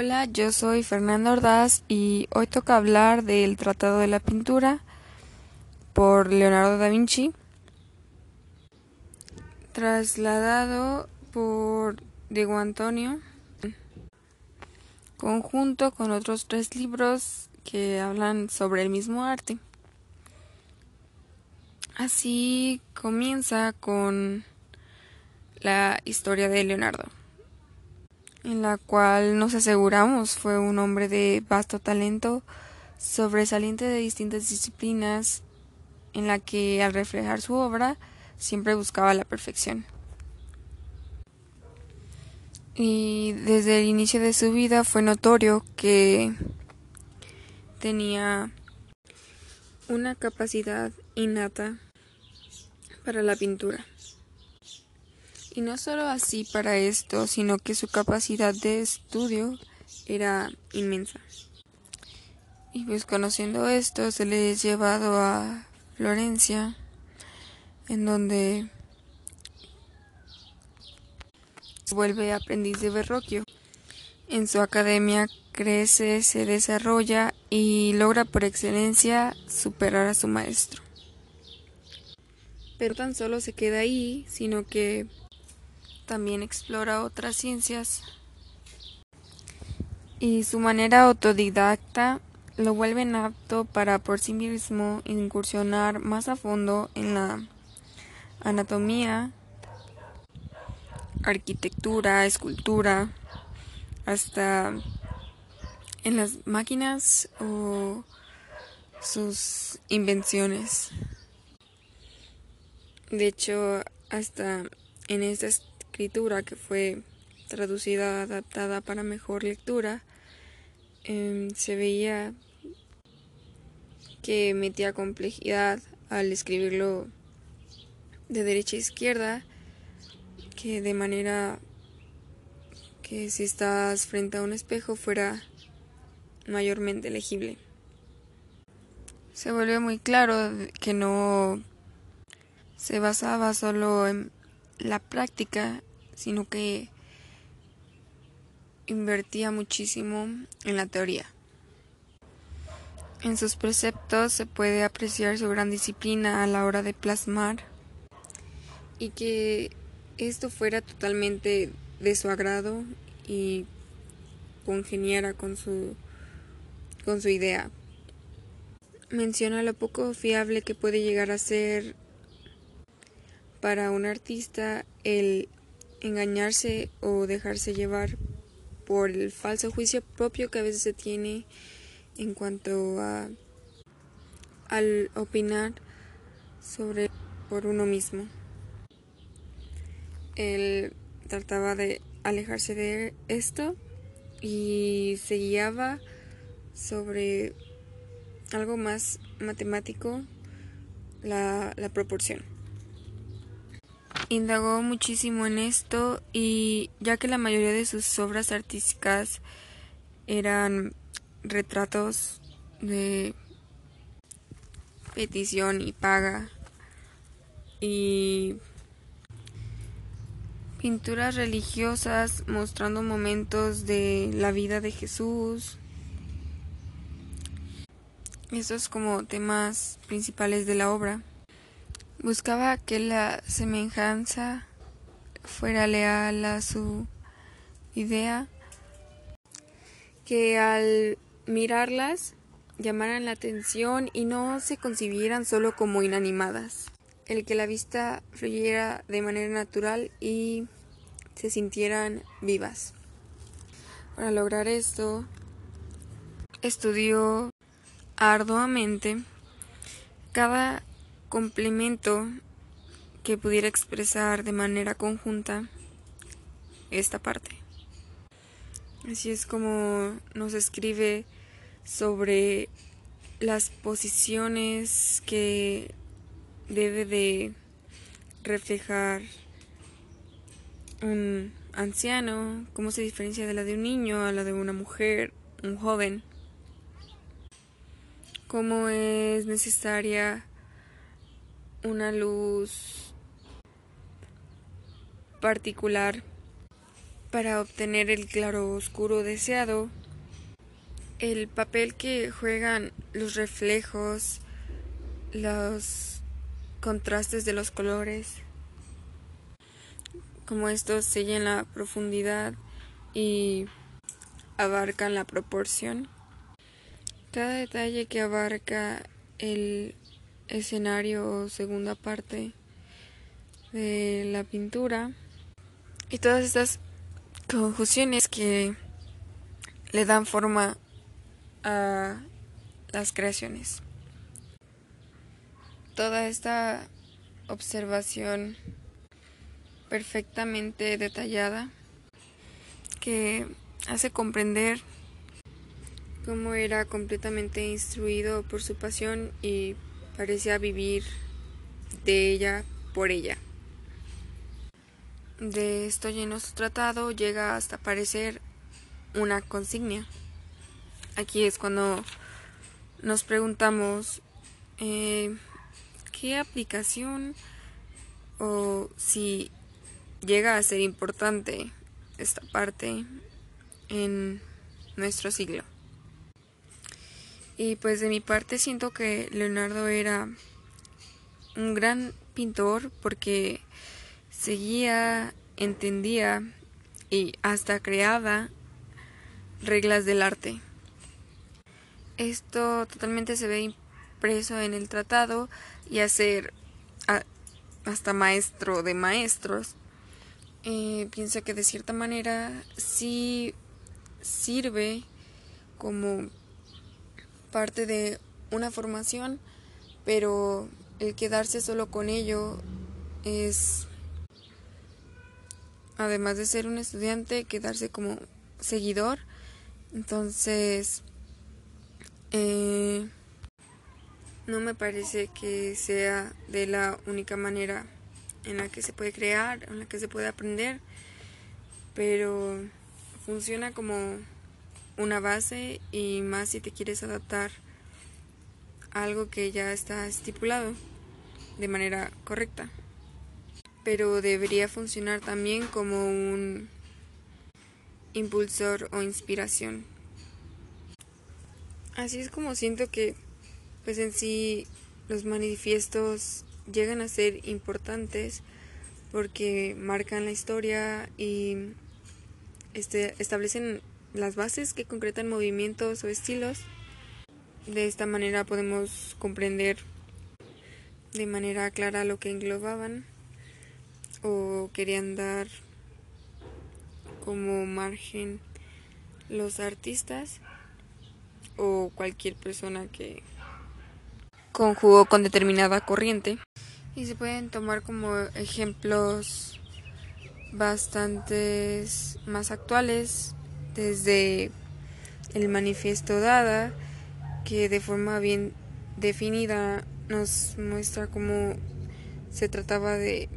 Hola, yo soy Fernando Ordaz y hoy toca hablar del Tratado de la Pintura por Leonardo da Vinci, trasladado por Diego Antonio, conjunto con otros tres libros que hablan sobre el mismo arte. Así comienza con la historia de Leonardo en la cual nos aseguramos fue un hombre de vasto talento, sobresaliente de distintas disciplinas, en la que al reflejar su obra siempre buscaba la perfección. Y desde el inicio de su vida fue notorio que tenía una capacidad innata para la pintura. Y no solo así para esto, sino que su capacidad de estudio era inmensa. Y pues conociendo esto, se le es llevado a Florencia, en donde vuelve aprendiz de Verrocchio. En su academia crece, se desarrolla y logra por excelencia superar a su maestro. Pero tan solo se queda ahí, sino que también explora otras ciencias y su manera autodidacta lo vuelve apto para por sí mismo incursionar más a fondo en la anatomía, arquitectura, escultura, hasta en las máquinas o sus invenciones. De hecho, hasta en estas escritura que fue traducida, adaptada para mejor lectura, em, se veía que metía complejidad al escribirlo de derecha a izquierda, que de manera que si estás frente a un espejo fuera mayormente legible. Se volvió muy claro que no se basaba solo en la práctica sino que invertía muchísimo en la teoría. En sus preceptos se puede apreciar su gran disciplina a la hora de plasmar y que esto fuera totalmente de su agrado y congeniara con su con su idea. Menciona lo poco fiable que puede llegar a ser para un artista el engañarse o dejarse llevar por el falso juicio propio que a veces se tiene en cuanto a al opinar sobre por uno mismo. Él trataba de alejarse de esto y se guiaba sobre algo más matemático, la, la proporción indagó muchísimo en esto y ya que la mayoría de sus obras artísticas eran retratos de petición y paga y pinturas religiosas mostrando momentos de la vida de Jesús. Esos como temas principales de la obra. Buscaba que la semejanza fuera leal a su idea, que al mirarlas llamaran la atención y no se concibieran solo como inanimadas, el que la vista fluyera de manera natural y se sintieran vivas. Para lograr esto, estudió arduamente cada complemento que pudiera expresar de manera conjunta esta parte. Así es como nos escribe sobre las posiciones que debe de reflejar un anciano, cómo se diferencia de la de un niño a la de una mujer, un joven, cómo es necesaria una luz particular para obtener el claro oscuro deseado, el papel que juegan los reflejos, los contrastes de los colores, como estos sellan la profundidad y abarcan la proporción. Cada detalle que abarca el escenario o segunda parte de la pintura y todas estas conjunciones que le dan forma a las creaciones. Toda esta observación perfectamente detallada que hace comprender cómo era completamente instruido por su pasión y parecía vivir de ella por ella. De esto lleno su tratado llega hasta parecer una consigna. Aquí es cuando nos preguntamos eh, qué aplicación o si llega a ser importante esta parte en nuestro siglo. Y pues de mi parte siento que Leonardo era un gran pintor porque seguía, entendía y hasta creaba reglas del arte. Esto totalmente se ve impreso en el tratado y hacer hasta maestro de maestros. Eh, pienso que de cierta manera sí sirve como parte de una formación, pero el quedarse solo con ello es, además de ser un estudiante, quedarse como seguidor. Entonces, eh, no me parece que sea de la única manera en la que se puede crear, en la que se puede aprender, pero funciona como una base y más si te quieres adaptar a algo que ya está estipulado de manera correcta. Pero debería funcionar también como un impulsor o inspiración. Así es como siento que pues en sí los manifiestos llegan a ser importantes porque marcan la historia y este, establecen las bases que concretan movimientos o estilos. De esta manera podemos comprender de manera clara lo que englobaban o querían dar como margen los artistas o cualquier persona que conjugó con determinada corriente y se pueden tomar como ejemplos bastantes más actuales desde el manifiesto Dada que de forma bien definida nos muestra cómo se trataba de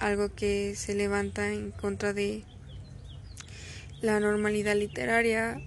algo que se levanta en contra de la normalidad literaria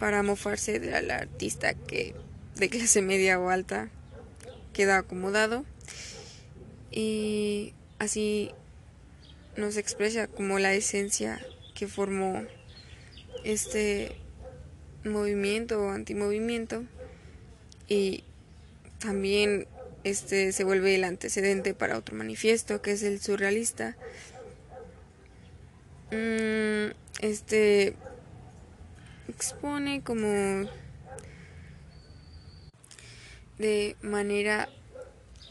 para mofarse del artista que de clase media o alta queda acomodado. Y así nos expresa como la esencia que formó este movimiento o antimovimiento y también este se vuelve el antecedente para otro manifiesto que es el surrealista. Mm, este expone como de manera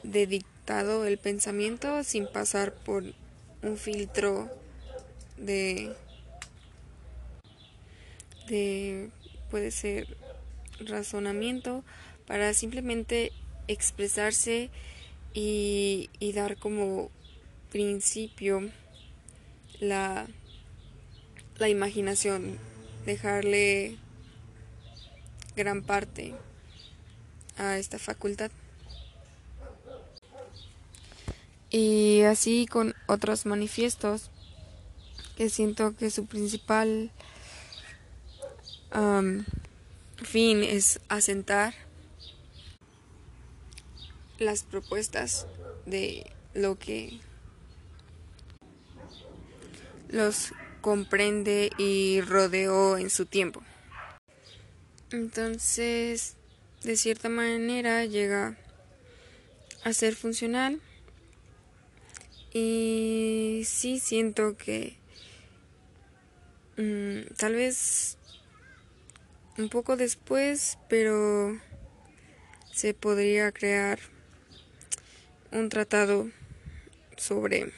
de dictado el pensamiento sin pasar por un filtro de, de puede ser razonamiento para simplemente expresarse y, y dar como principio la, la imaginación, dejarle gran parte a esta facultad. Y así con otros manifiestos que siento que su principal fin es asentar las propuestas de lo que los comprende y rodeó en su tiempo. Entonces, de cierta manera llega a ser funcional y sí siento que mm, tal vez un poco después, pero se podría crear un tratado sobre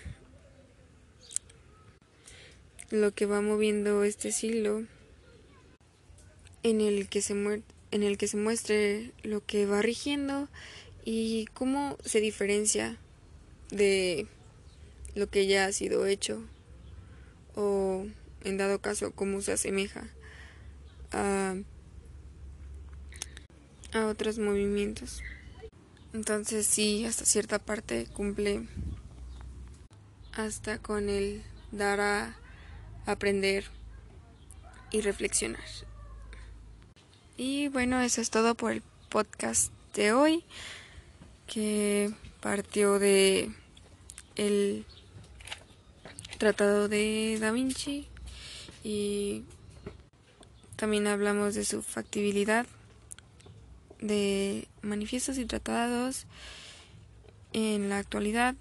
lo que va moviendo este siglo en el que se en el que se muestre lo que va rigiendo y cómo se diferencia de lo que ya ha sido hecho o en dado caso cómo se asemeja a, otros movimientos. Entonces sí, hasta cierta parte cumple hasta con el dar a aprender y reflexionar. Y bueno, eso es todo por el podcast de hoy, que partió de el Tratado de Da Vinci y también hablamos de su factibilidad de manifiestos y tratados en la actualidad